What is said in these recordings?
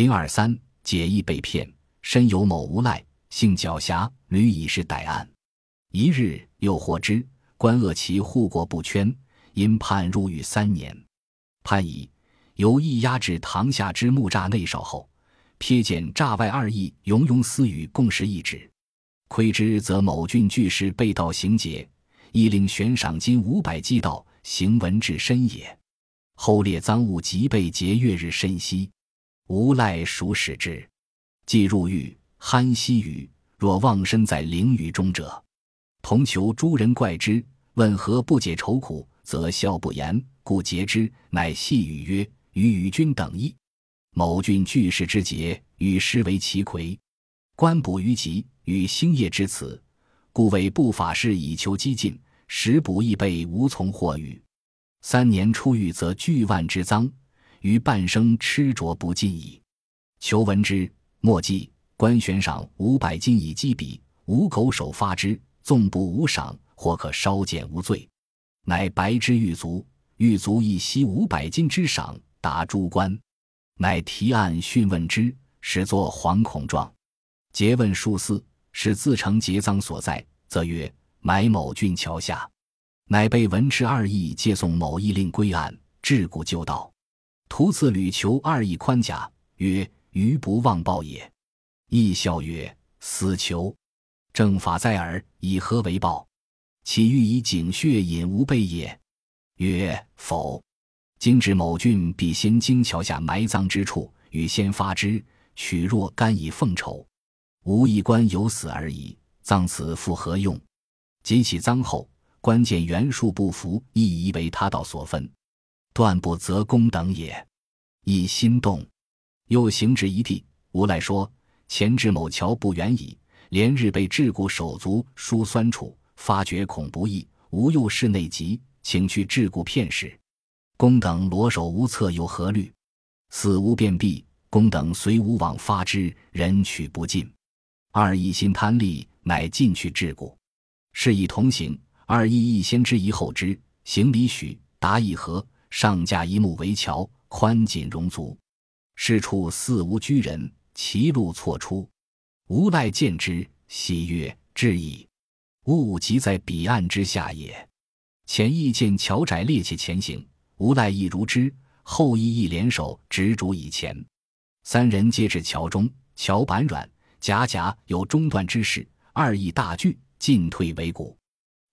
零二三解义被骗，身有某无赖，性狡黠，屡以是逮案。一日又获知关恶其护国不圈，因判入狱三年。判以由义押至堂下之木栅内哨后，瞥见栅外二义庸庸私语，共识一旨。窥之，则某郡巨士被盗行劫，亦令悬赏金五百击盗，行文至深也。后列赃物即被劫，月日甚息。无赖孰使之？既入狱，酣息语。若忘身在囹圄中者，同囚诸人怪之，问何不解愁苦，则笑不言，故诘之。乃细语曰：“与与君等意。某郡巨士之节，与师为其魁，官补于吉，与兴业之词，故为不法事以求激进，时补亦备无从获与。三年出狱，则巨万之赃。”于半生吃着不尽矣。求闻之，莫记官悬赏五百金以击笔，无狗手发之，纵不无赏，或可稍减无罪。乃白之狱卒，狱卒亦悉五百金之赏，达诸官。乃提案讯问之，始作惶恐状。诘问数次，使自成结赃所在，则曰：埋某郡桥下。乃被文斥二义借送某义令归案，至故就道。徒次屡求二亿宽甲，曰：“余不忘报也。”义笑曰：“死囚，正法在耳，以何为报？岂欲以井穴引吾辈也？”曰：“否。今至某郡，必先经桥下埋葬之处，与先发之，取若干以奉酬。吾一官有死而已，葬此复何用？及其赃后，关键原数不符，亦宜为他道所分。”断不择公等也，亦心动，又行至一地。无赖说：“前至某桥不远矣，连日被桎梏手足，疏酸楚，发觉恐不易。吾又室内急，请去桎梏片时，公等裸手无策，有何虑？死无便避，公等随吾往发之，人取不尽。二一心贪利，乃进去桎梏，是以同行。二一先知一后知，行礼许，答一合。”上架一木为桥，宽锦容足。是处四无居人，其路错出。无赖见之，喜曰：“至矣！物即在彼岸之下也。”前亦见桥窄，趔趄前行。无赖亦如之。后亦亦联手执主以前。三人皆至桥中，桥板软，夹夹有中断之势。二亦大惧，进退维谷。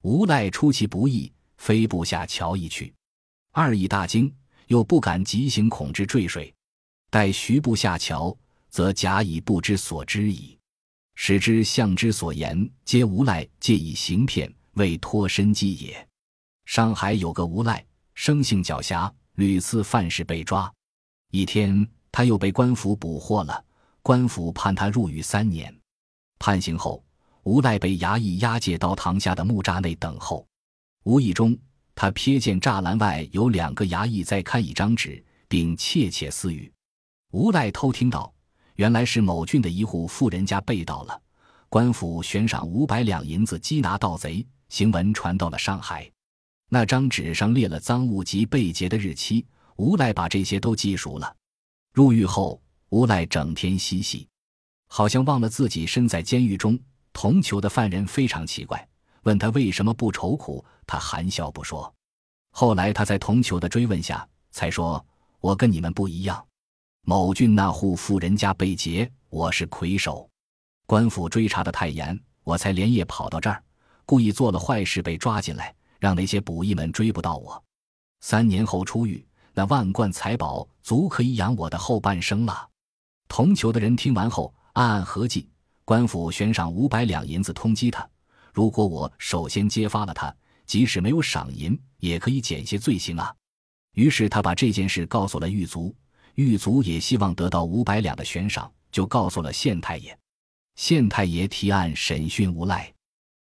无赖出其不意，飞步下桥一去。二义大惊，又不敢急行，恐之坠水。待徐步下桥，则假以不知所知矣。使之相之所言，皆无赖借以行骗，为脱身计也。上海有个无赖，生性狡黠，屡次犯事被抓。一天，他又被官府捕获了，官府判他入狱三年。判刑后，无赖被衙役押解到堂下的木栅内等候。无意中。他瞥见栅栏外有两个衙役在看一张纸，并窃窃私语。无赖偷听到，原来是某郡的一户富人家被盗了，官府悬赏五百两银子缉拿盗贼。行文传到了上海，那张纸上列了赃物及被劫的日期。无赖把这些都记熟了。入狱后，无赖整天嬉戏，好像忘了自己身在监狱中。同囚的犯人非常奇怪。问他为什么不愁苦，他含笑不说。后来他在同囚的追问下，才说：“我跟你们不一样，某郡那户富人家被劫，我是魁首。官府追查的太严，我才连夜跑到这儿，故意做了坏事被抓进来，让那些捕役们追不到我。三年后出狱，那万贯财宝足可以养我的后半生了。”同囚的人听完后，暗暗合计：官府悬赏五百两银子通缉他。如果我首先揭发了他，即使没有赏银，也可以减些罪行啊。于是他把这件事告诉了狱卒，狱卒也希望得到五百两的悬赏，就告诉了县太爷。县太爷提案审讯无赖。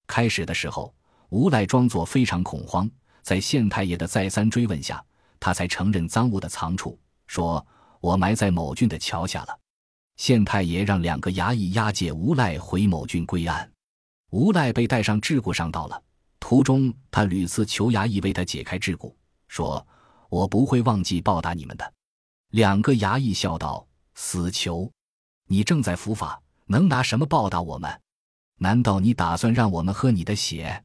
开始的时候，无赖装作非常恐慌，在县太爷的再三追问下，他才承认赃物的藏处，说：“我埋在某郡的桥下了。”县太爷让两个衙役押解无赖回某郡归案。无赖被带上桎梏上道了，途中他屡次求衙役为他解开桎梏，说：“我不会忘记报答你们的。”两个衙役笑道：“死囚！你正在伏法，能拿什么报答我们？难道你打算让我们喝你的血？”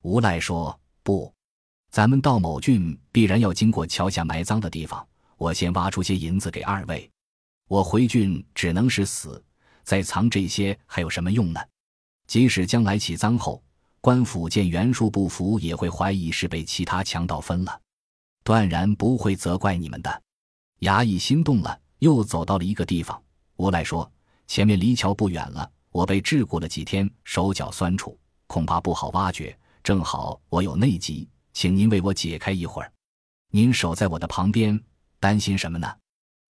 无赖说：“不，咱们到某郡必然要经过桥下埋赃的地方，我先挖出些银子给二位。我回郡只能是死，再藏这些还有什么用呢？即使将来起赃后，官府见袁术不服，也会怀疑是被其他强盗分了，断然不会责怪你们的。”衙役心动了，又走到了一个地方。无赖说：“前面离桥不远了，我被桎梏了几天，手脚酸楚，恐怕不好挖掘。正好我有内急，请您为我解开一会儿。您守在我的旁边，担心什么呢？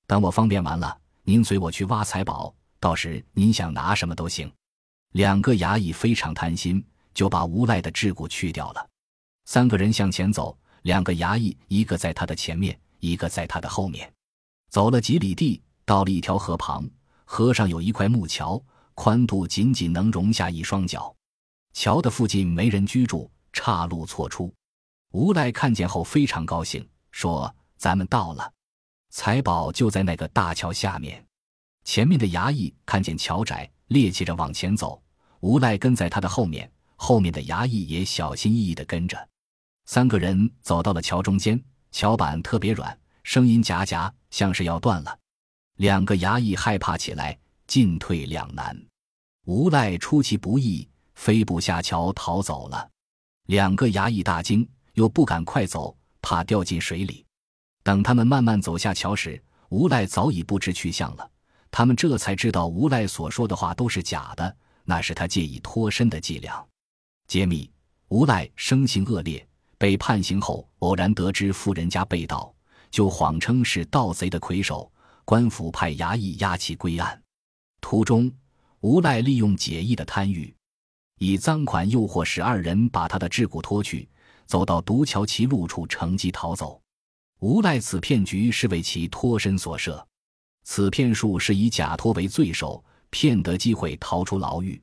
等我方便完了，您随我去挖财宝，到时您想拿什么都行。”两个衙役非常贪心，就把无赖的桎梏去掉了。三个人向前走，两个衙役一个在他的前面，一个在他的后面。走了几里地，到了一条河旁，河上有一块木桥，宽度仅仅能容下一双脚。桥的附近没人居住，岔路错出。无赖看见后非常高兴，说：“咱们到了，财宝就在那个大桥下面。”前面的衙役看见桥窄，趔趄着往前走。无赖跟在他的后面，后面的衙役也小心翼翼地跟着。三个人走到了桥中间，桥板特别软。声音夹夹，像是要断了。两个衙役害怕起来，进退两难。无赖出其不意，飞步下桥逃走了。两个衙役大惊，又不敢快走，怕掉进水里。等他们慢慢走下桥时，无赖早已不知去向了。他们这才知道，无赖所说的话都是假的，那是他借以脱身的伎俩。揭秘：无赖生性恶劣，被判刑后，偶然得知富人家被盗。就谎称是盗贼的魁首，官府派衙役押其归案。途中，无赖利用解义的贪欲，以赃款诱惑使二人把他的桎梏脱去，走到独桥歧路处，乘机逃走。无赖此骗局是为其脱身所设，此骗术是以假托为罪首，骗得机会逃出牢狱。